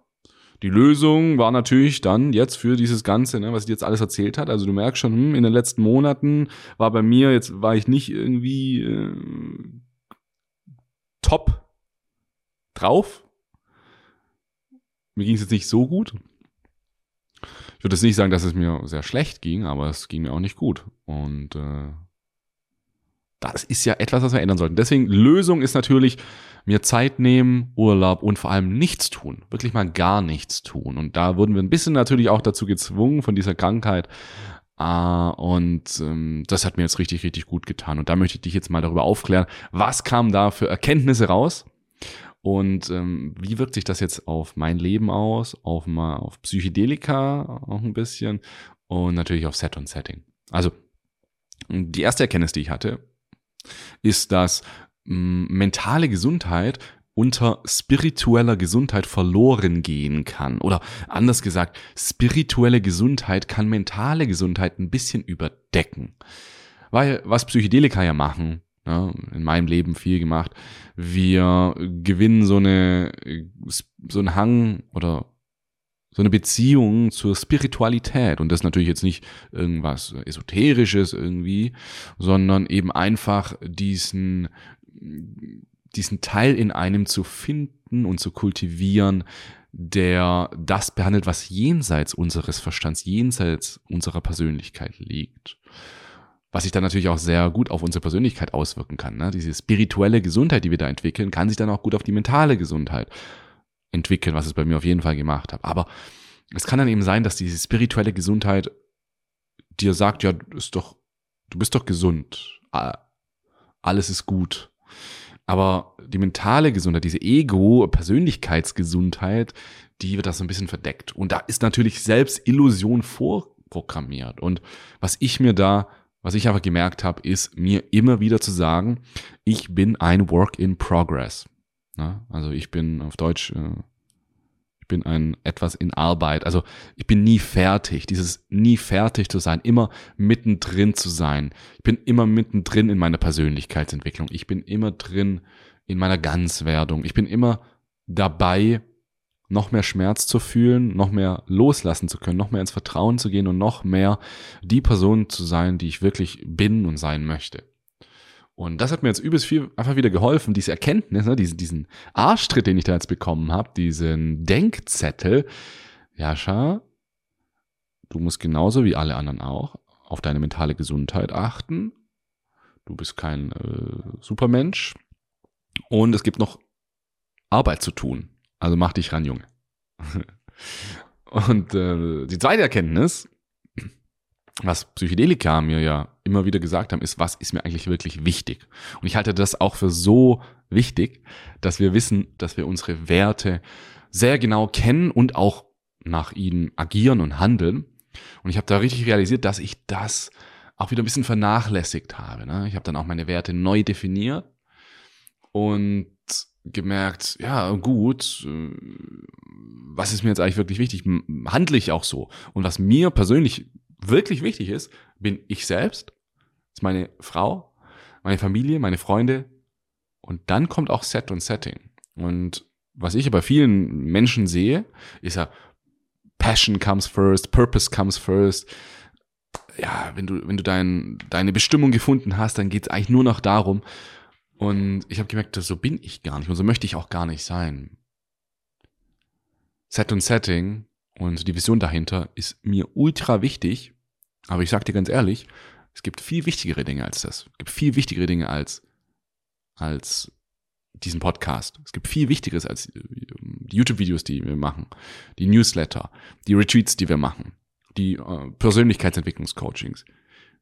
die Lösung war natürlich dann jetzt für dieses Ganze, ne, was ich jetzt alles erzählt hat. Also du merkst schon, hm, in den letzten Monaten war bei mir, jetzt war ich nicht irgendwie äh, top drauf, mir ging es jetzt nicht so gut. Ich würde jetzt nicht sagen, dass es mir sehr schlecht ging, aber es ging mir auch nicht gut. Und äh, das ist ja etwas, was wir ändern sollten. Deswegen, Lösung ist natürlich, mir Zeit nehmen, Urlaub und vor allem nichts tun. Wirklich mal gar nichts tun. Und da wurden wir ein bisschen natürlich auch dazu gezwungen von dieser Krankheit. Uh, und ähm, das hat mir jetzt richtig, richtig gut getan. Und da möchte ich dich jetzt mal darüber aufklären, was kam da für Erkenntnisse raus und ähm, wie wirkt sich das jetzt auf mein Leben aus, auf mal auf Psychedelika auch ein bisschen und natürlich auf Set und Setting. Also die erste Erkenntnis, die ich hatte, ist, dass mh, mentale Gesundheit unter spiritueller Gesundheit verloren gehen kann. Oder anders gesagt, spirituelle Gesundheit kann mentale Gesundheit ein bisschen überdecken. Weil was Psychedelika ja machen, ja, in meinem Leben viel gemacht. Wir gewinnen so eine, so einen Hang oder so eine Beziehung zur Spiritualität. Und das natürlich jetzt nicht irgendwas Esoterisches irgendwie, sondern eben einfach diesen, diesen Teil in einem zu finden und zu kultivieren, der das behandelt, was jenseits unseres Verstands, jenseits unserer Persönlichkeit liegt was sich dann natürlich auch sehr gut auf unsere Persönlichkeit auswirken kann. Ne? Diese spirituelle Gesundheit, die wir da entwickeln, kann sich dann auch gut auf die mentale Gesundheit entwickeln, was es bei mir auf jeden Fall gemacht hat. Aber es kann dann eben sein, dass diese spirituelle Gesundheit dir sagt, ja, ist doch, du bist doch gesund, alles ist gut. Aber die mentale Gesundheit, diese Ego-Persönlichkeitsgesundheit, die wird da so ein bisschen verdeckt. Und da ist natürlich selbst Illusion vorprogrammiert. Und was ich mir da, was ich aber gemerkt habe, ist mir immer wieder zu sagen, ich bin ein Work in Progress. Ja, also ich bin auf Deutsch, äh, ich bin ein etwas in Arbeit. Also ich bin nie fertig. Dieses nie fertig zu sein, immer mittendrin zu sein. Ich bin immer mittendrin in meiner Persönlichkeitsentwicklung. Ich bin immer drin in meiner Ganzwerdung. Ich bin immer dabei, noch mehr Schmerz zu fühlen, noch mehr loslassen zu können, noch mehr ins Vertrauen zu gehen und noch mehr die Person zu sein, die ich wirklich bin und sein möchte. Und das hat mir jetzt übelst viel einfach wieder geholfen, diese Erkenntnis, ne, diesen, diesen Arschtritt, den ich da jetzt bekommen habe, diesen Denkzettel. Jascha, du musst genauso wie alle anderen auch auf deine mentale Gesundheit achten. Du bist kein äh, Supermensch. Und es gibt noch Arbeit zu tun. Also mach dich ran, Junge. [LAUGHS] Und äh, die zweite Erkenntnis, was Psychedelika mir ja immer wieder gesagt haben, ist, was ist mir eigentlich wirklich wichtig? Und ich halte das auch für so wichtig, dass wir wissen, dass wir unsere Werte sehr genau kennen und auch nach ihnen agieren und handeln. Und ich habe da richtig realisiert, dass ich das auch wieder ein bisschen vernachlässigt habe. Ne? Ich habe dann auch meine Werte neu definiert und gemerkt, ja, gut, äh, was ist mir jetzt eigentlich wirklich wichtig? Handle ich auch so? Und was mir persönlich wirklich wichtig ist, bin ich selbst, ist meine Frau, meine Familie, meine Freunde und dann kommt auch Set und Setting. Und was ich bei vielen Menschen sehe, ist ja Passion comes first, Purpose comes first. Ja, wenn du, wenn du dein, deine Bestimmung gefunden hast, dann geht es eigentlich nur noch darum, und ich habe gemerkt, so bin ich gar nicht und so möchte ich auch gar nicht sein. Set und Setting und die Vision dahinter ist mir ultra wichtig. Aber ich sag dir ganz ehrlich, es gibt viel wichtigere Dinge als das. Es gibt viel wichtigere Dinge als, als diesen Podcast. Es gibt viel Wichtigeres als die YouTube-Videos, die wir machen, die Newsletter, die Retreats, die wir machen, die äh, Persönlichkeitsentwicklungscoachings.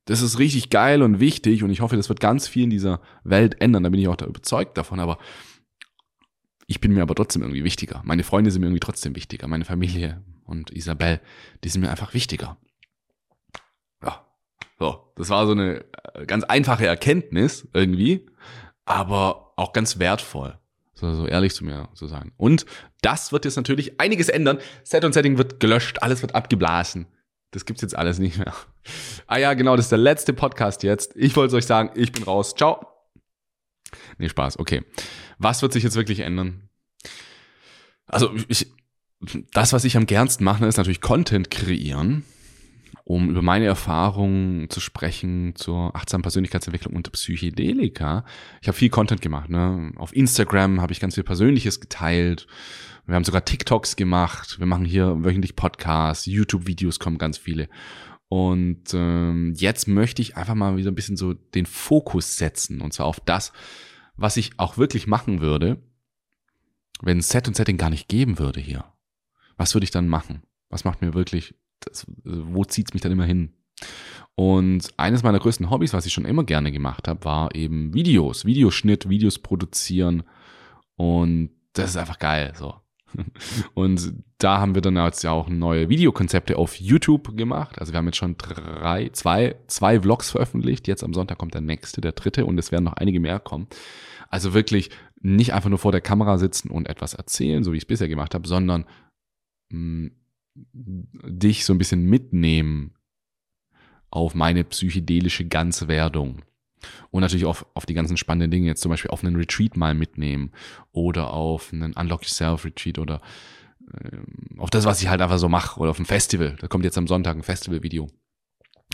Das ist richtig geil und wichtig und ich hoffe, das wird ganz viel in dieser Welt ändern. Da bin ich auch da überzeugt davon. Aber ich bin mir aber trotzdem irgendwie wichtiger. Meine Freunde sind mir irgendwie trotzdem wichtiger. Meine Familie und Isabel, die sind mir einfach wichtiger. Das war so eine äh, ganz einfache Erkenntnis irgendwie, aber auch ganz wertvoll. So, so ehrlich zu mir zu sein. Und das wird jetzt natürlich einiges ändern. Set und Setting wird gelöscht, alles wird abgeblasen. Das gibt's jetzt alles nicht mehr. Ah ja, genau, das ist der letzte Podcast jetzt. Ich wollte euch sagen, ich bin raus. Ciao. Nee, Spaß, okay. Was wird sich jetzt wirklich ändern? Also, ich, das, was ich am gernsten mache, ist natürlich Content kreieren, um über meine Erfahrungen zu sprechen zur achtsamen Persönlichkeitsentwicklung und Psychedelika. Ich habe viel Content gemacht. Ne? Auf Instagram habe ich ganz viel Persönliches geteilt wir haben sogar TikToks gemacht. Wir machen hier wöchentlich Podcasts, YouTube-Videos kommen ganz viele. Und ähm, jetzt möchte ich einfach mal wieder ein bisschen so den Fokus setzen. Und zwar auf das, was ich auch wirklich machen würde, wenn Set und Setting gar nicht geben würde hier. Was würde ich dann machen? Was macht mir wirklich, das, wo zieht's mich dann immer hin? Und eines meiner größten Hobbys, was ich schon immer gerne gemacht habe, war eben Videos, Videoschnitt, Videos produzieren. Und das ist einfach geil. So. [LAUGHS] Und da haben wir dann jetzt ja auch neue Videokonzepte auf YouTube gemacht. Also wir haben jetzt schon drei, zwei, zwei Vlogs veröffentlicht. Jetzt am Sonntag kommt der nächste, der dritte und es werden noch einige mehr kommen. Also wirklich nicht einfach nur vor der Kamera sitzen und etwas erzählen, so wie ich es bisher gemacht habe, sondern mh, mm, dich so ein bisschen mitnehmen auf meine psychedelische Ganzwerdung. Und natürlich auf, auf die ganzen spannenden Dinge, jetzt zum Beispiel auf einen Retreat mal mitnehmen oder auf einen Unlock Yourself Retreat oder äh, auf das, was ich halt einfach so mache oder auf ein Festival. Da kommt jetzt am Sonntag ein Festival-Video.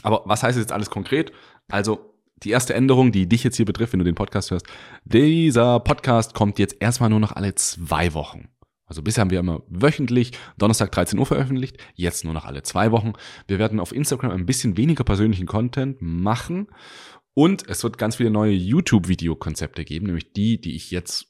Aber was heißt jetzt alles konkret? Also die erste Änderung, die dich jetzt hier betrifft, wenn du den Podcast hörst, dieser Podcast kommt jetzt erstmal nur noch alle zwei Wochen. Also bisher haben wir immer wöchentlich Donnerstag 13 Uhr veröffentlicht, jetzt nur noch alle zwei Wochen. Wir werden auf Instagram ein bisschen weniger persönlichen Content machen und es wird ganz viele neue YouTube-Videokonzepte geben, nämlich die, die ich jetzt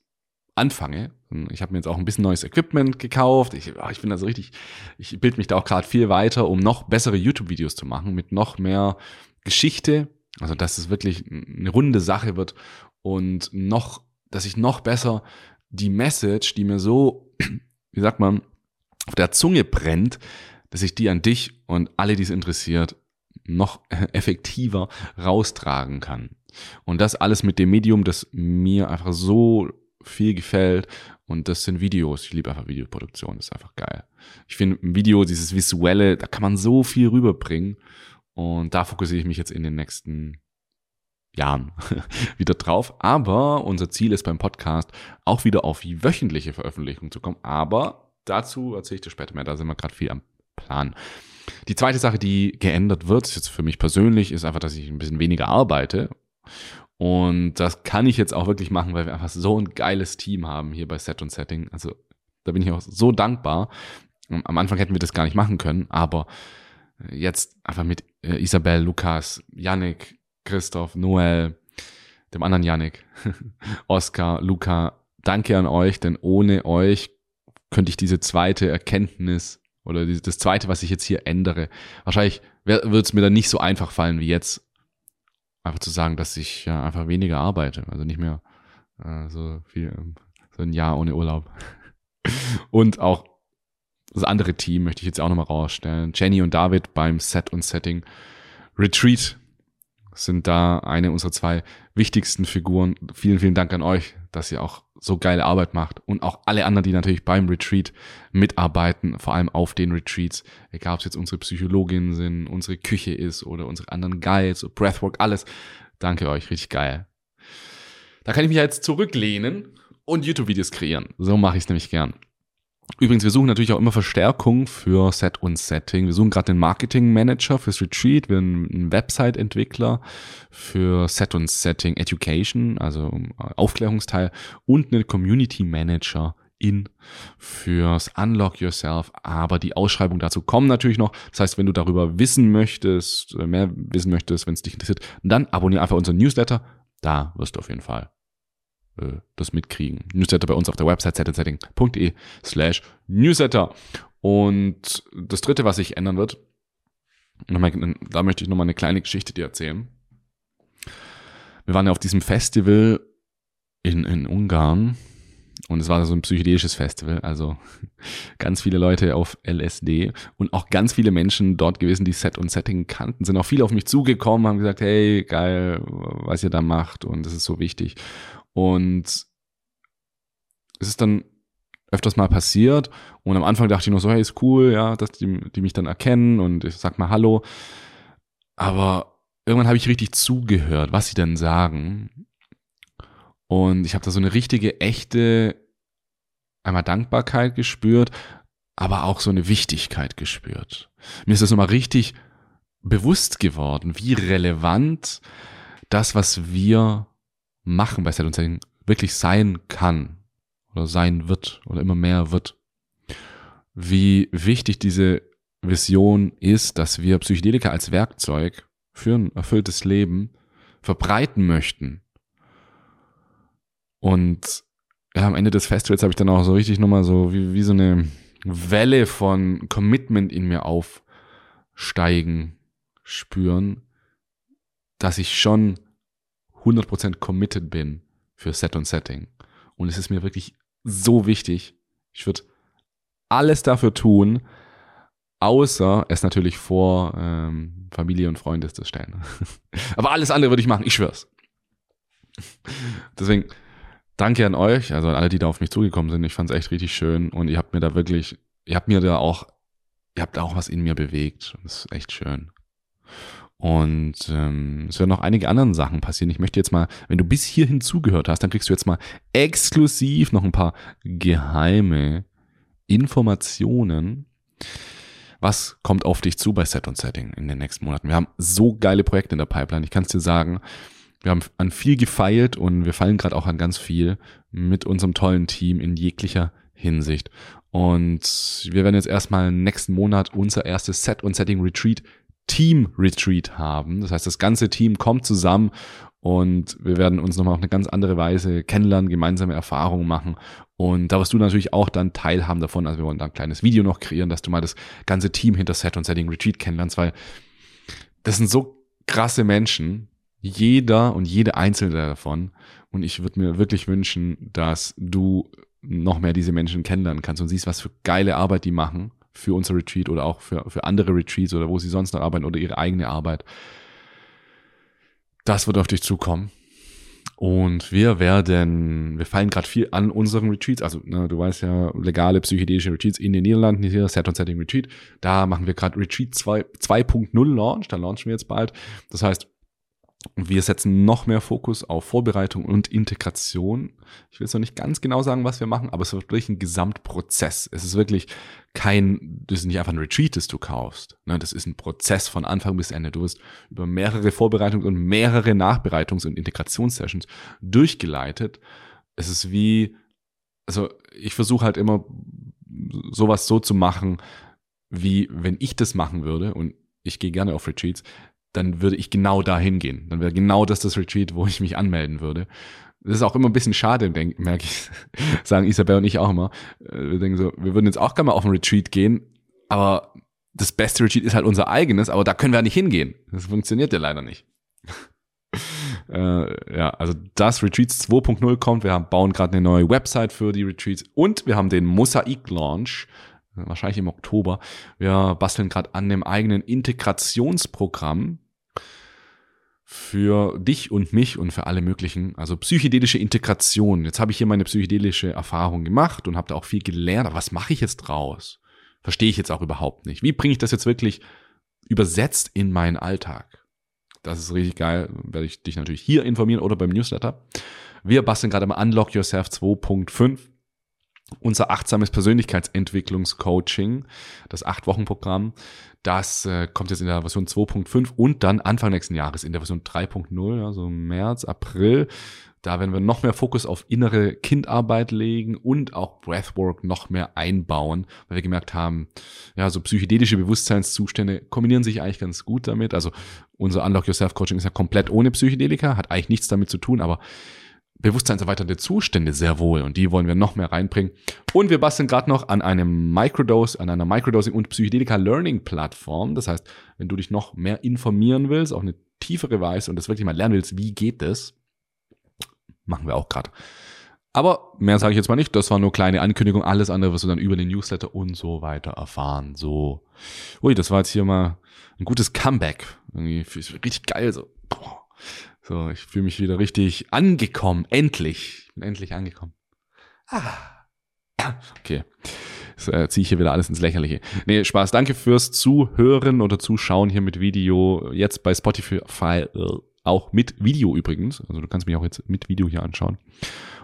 anfange. Ich habe mir jetzt auch ein bisschen neues Equipment gekauft. Ich, ah, ich bin also richtig, ich bilde mich da auch gerade viel weiter, um noch bessere YouTube-Videos zu machen, mit noch mehr Geschichte. Also dass es wirklich eine runde Sache wird und noch dass ich noch besser die Message, die mir so, [CLEARS THROAT] wie sagt man, auf der Zunge brennt, dass ich die an dich und alle, die es interessiert, noch [LAUGHS] effektiver raustragen kann. Und das alles mit dem Medium, das mir einfach so viel gefällt. Und das sind Videos. Ich liebe einfach Videoproduktion. Das ist einfach geil. Ich finde ein Video, dieses visuelle, da kann man so viel rüberbringen. Und da fokussiere ich mich jetzt in den nächsten Jahren [LAUGHS] wieder drauf. Aber unser Ziel ist beim Podcast auch wieder auf wöchentliche Veröffentlichung zu kommen. Aber dazu erzähle ich dir später mehr. Da sind wir gerade viel am Plan. Die zweite Sache, die geändert wird, jetzt für mich persönlich, ist einfach, dass ich ein bisschen weniger arbeite. Und das kann ich jetzt auch wirklich machen, weil wir einfach so ein geiles Team haben hier bei Set und Setting. Also da bin ich auch so dankbar. Am Anfang hätten wir das gar nicht machen können, aber jetzt einfach mit äh, Isabel, Lukas, Yannick, Christoph, Noel, dem anderen Yannick, [LAUGHS] Oskar, Luca, danke an euch, denn ohne euch könnte ich diese zweite Erkenntnis oder das zweite, was ich jetzt hier ändere, wahrscheinlich wird es mir dann nicht so einfach fallen wie jetzt, einfach zu sagen, dass ich ja einfach weniger arbeite, also nicht mehr äh, so viel, so ein Jahr ohne Urlaub. [LAUGHS] Und auch das andere Team möchte ich jetzt auch nochmal rausstellen. Jenny und David beim Set und Setting Retreat sind da eine unserer zwei wichtigsten Figuren. Vielen, vielen Dank an euch, dass ihr auch so geile Arbeit macht und auch alle anderen, die natürlich beim Retreat mitarbeiten, vor allem auf den Retreats, egal ob es jetzt unsere Psychologinnen sind, unsere Küche ist oder unsere anderen Guides, Breathwork, alles. Danke euch, richtig geil. Da kann ich mich jetzt zurücklehnen und YouTube-Videos kreieren. So mache ich es nämlich gern. Übrigens, wir suchen natürlich auch immer Verstärkung für Set und Setting. Wir suchen gerade den Marketing Manager fürs Retreat, wir haben einen Website-Entwickler für Set und Setting Education, also Aufklärungsteil und einen Community Manager in fürs Unlock Yourself. Aber die Ausschreibung dazu kommen natürlich noch. Das heißt, wenn du darüber wissen möchtest, mehr wissen möchtest, wenn es dich interessiert, dann abonniere einfach unseren Newsletter. Da wirst du auf jeden Fall äh, das mitkriegen. Newsletter bei uns auf der Website settingsetting.de slash newsletter. Und das dritte, was sich ändern wird, da möchte ich nochmal eine kleine Geschichte dir erzählen. Wir waren ja auf diesem Festival in, in Ungarn und es war so ein psychedelisches Festival, also [LAUGHS] ganz viele Leute auf LSD und auch ganz viele Menschen dort gewesen, die Set und Setting kannten, sind auch viele auf mich zugekommen, haben gesagt, hey, geil, was ihr da macht und das ist so wichtig. Und es ist dann öfters mal passiert und am Anfang dachte ich noch so, hey, ist cool, ja, dass die, die mich dann erkennen und ich sag mal Hallo. Aber irgendwann habe ich richtig zugehört, was sie denn sagen. Und ich habe da so eine richtige, echte, einmal Dankbarkeit gespürt, aber auch so eine Wichtigkeit gespürt. Mir ist das nochmal richtig bewusst geworden, wie relevant das, was wir machen Set und Setting wirklich sein kann oder sein wird oder immer mehr wird. Wie wichtig diese Vision ist, dass wir Psychedelika als Werkzeug für ein erfülltes Leben verbreiten möchten. Und ja, am Ende des Festivals habe ich dann auch so richtig nochmal so wie, wie so eine Welle von Commitment in mir aufsteigen spüren, dass ich schon 100% committed bin für Set und Setting. Und es ist mir wirklich so wichtig. Ich würde alles dafür tun, außer es natürlich vor ähm, Familie und Freunde zu stellen. [LAUGHS] Aber alles andere würde ich machen, ich schwör's. Deswegen danke an euch, also an alle, die da auf mich zugekommen sind. Ich fand's echt richtig schön und ihr habt mir da wirklich, ihr habt mir da auch, ihr habt da auch was in mir bewegt. Das ist echt schön. Und ähm, es werden noch einige andere Sachen passieren. Ich möchte jetzt mal, wenn du bis hierhin zugehört hast, dann kriegst du jetzt mal exklusiv noch ein paar geheime Informationen. Was kommt auf dich zu bei Set und Setting in den nächsten Monaten? Wir haben so geile Projekte in der Pipeline. Ich kann es dir sagen, wir haben an viel gefeilt und wir fallen gerade auch an ganz viel mit unserem tollen Team in jeglicher Hinsicht. Und wir werden jetzt erstmal nächsten Monat unser erstes Set und Setting Retreat Team Retreat haben. Das heißt, das ganze Team kommt zusammen und wir werden uns nochmal auf eine ganz andere Weise kennenlernen, gemeinsame Erfahrungen machen. Und da wirst du natürlich auch dann teilhaben davon. Also wir wollen da ein kleines Video noch kreieren, dass du mal das ganze Team hinter Set und Setting Retreat kennenlernst, weil das sind so krasse Menschen. jeder und jede einzelne davon. Und ich würde mir wirklich wünschen, dass du noch mehr diese Menschen kennenlernen kannst und siehst, was für geile Arbeit die machen für unser Retreat oder auch für, für andere Retreats oder wo sie sonst noch arbeiten oder ihre eigene Arbeit. Das wird auf dich zukommen. Und wir werden, wir fallen gerade viel an unseren Retreats. Also, ne, du weißt ja, legale psychedelische Retreats in den Niederlanden, hier Set und Setting Retreat. Da machen wir gerade Retreat 2.0 Launch, da launchen wir jetzt bald. Das heißt, wir setzen noch mehr Fokus auf Vorbereitung und Integration. Ich will jetzt noch nicht ganz genau sagen, was wir machen, aber es wird wirklich ein Gesamtprozess. Es ist wirklich kein, das ist nicht einfach ein Retreat, das du kaufst. Ne, das ist ein Prozess von Anfang bis Ende. Du wirst über mehrere Vorbereitungs- und mehrere Nachbereitungs- und Integrationssessions durchgeleitet. Es ist wie, also ich versuche halt immer sowas so zu machen, wie wenn ich das machen würde und ich gehe gerne auf Retreats, dann würde ich genau dahin gehen. Dann wäre genau das das Retreat, wo ich mich anmelden würde. Das ist auch immer ein bisschen schade, merke ich, [LAUGHS] sagen Isabel und ich auch immer. Äh, wir denken so, wir würden jetzt auch gerne mal auf ein Retreat gehen, aber das beste Retreat ist halt unser eigenes, aber da können wir ja nicht hingehen. Das funktioniert ja leider nicht. [LAUGHS] äh, ja, also das Retreats 2.0 kommt. Wir haben, bauen gerade eine neue Website für die Retreats und wir haben den Mosaik-Launch wahrscheinlich im Oktober. Wir basteln gerade an dem eigenen Integrationsprogramm für dich und mich und für alle möglichen, also psychedelische Integration. Jetzt habe ich hier meine psychedelische Erfahrung gemacht und habe da auch viel gelernt. Aber was mache ich jetzt draus? Verstehe ich jetzt auch überhaupt nicht. Wie bringe ich das jetzt wirklich übersetzt in meinen Alltag? Das ist richtig geil. Werde ich dich natürlich hier informieren oder beim Newsletter. Wir basteln gerade mal Unlock Yourself 2.5 unser achtsames Persönlichkeitsentwicklungscoaching, das Acht-Wochen-Programm, das äh, kommt jetzt in der Version 2.5 und dann Anfang nächsten Jahres in der Version 3.0, also März, April. Da werden wir noch mehr Fokus auf innere Kindarbeit legen und auch Breathwork noch mehr einbauen, weil wir gemerkt haben, ja, so psychedelische Bewusstseinszustände kombinieren sich eigentlich ganz gut damit. Also unser Unlock Yourself Coaching ist ja komplett ohne Psychedelika, hat eigentlich nichts damit zu tun, aber bewusstseinserweiternde Zustände sehr wohl und die wollen wir noch mehr reinbringen. Und wir basteln gerade noch an einem Microdose, an einer Microdosing und Psychedelika Learning Plattform. Das heißt, wenn du dich noch mehr informieren willst, auch eine tiefere Weise und das wirklich mal lernen willst, wie geht das, machen wir auch gerade. Aber mehr sage ich jetzt mal nicht. Das war nur kleine Ankündigung. Alles andere wirst du dann über den Newsletter und so weiter erfahren. So, ui, das war jetzt hier mal ein gutes Comeback. Irgendwie richtig geil so. Boah. So, ich fühle mich wieder richtig angekommen. Endlich. Ich bin endlich angekommen. Ah. Okay. Jetzt äh, ziehe ich hier wieder alles ins Lächerliche. Nee, Spaß. Danke fürs Zuhören oder Zuschauen hier mit Video. Jetzt bei Spotify äh, auch mit Video übrigens. Also du kannst mich auch jetzt mit Video hier anschauen.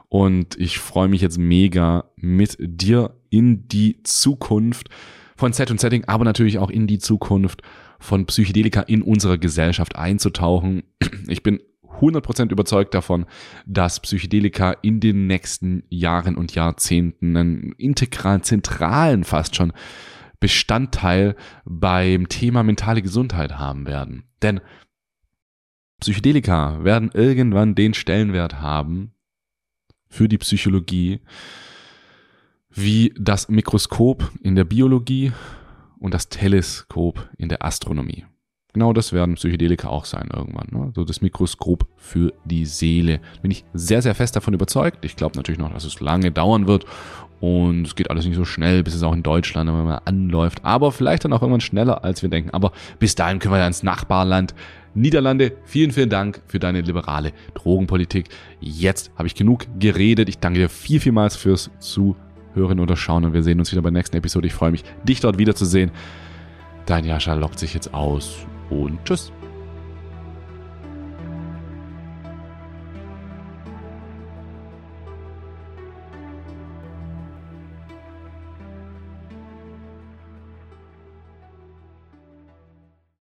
Und ich freue mich jetzt mega mit dir in die Zukunft von Set und Setting, aber natürlich auch in die Zukunft von Psychedelika in unserer Gesellschaft einzutauchen. Ich bin 100% überzeugt davon, dass Psychedelika in den nächsten Jahren und Jahrzehnten einen integralen, zentralen fast schon Bestandteil beim Thema mentale Gesundheit haben werden. Denn Psychedelika werden irgendwann den Stellenwert haben für die Psychologie wie das Mikroskop in der Biologie und das Teleskop in der Astronomie. Genau das werden Psychedelika auch sein irgendwann. Ne? So das Mikroskop für die Seele. Bin ich sehr, sehr fest davon überzeugt. Ich glaube natürlich noch, dass es lange dauern wird. Und es geht alles nicht so schnell, bis es auch in Deutschland immer anläuft. Aber vielleicht dann auch irgendwann schneller, als wir denken. Aber bis dahin können wir ja ins Nachbarland. Niederlande, vielen, vielen Dank für deine liberale Drogenpolitik. Jetzt habe ich genug geredet. Ich danke dir viel, vielmals fürs Zuhören oder Schauen. Und wir sehen uns wieder bei der nächsten Episode. Ich freue mich, dich dort wiederzusehen. Dein Jascha lockt sich jetzt aus und tschüss.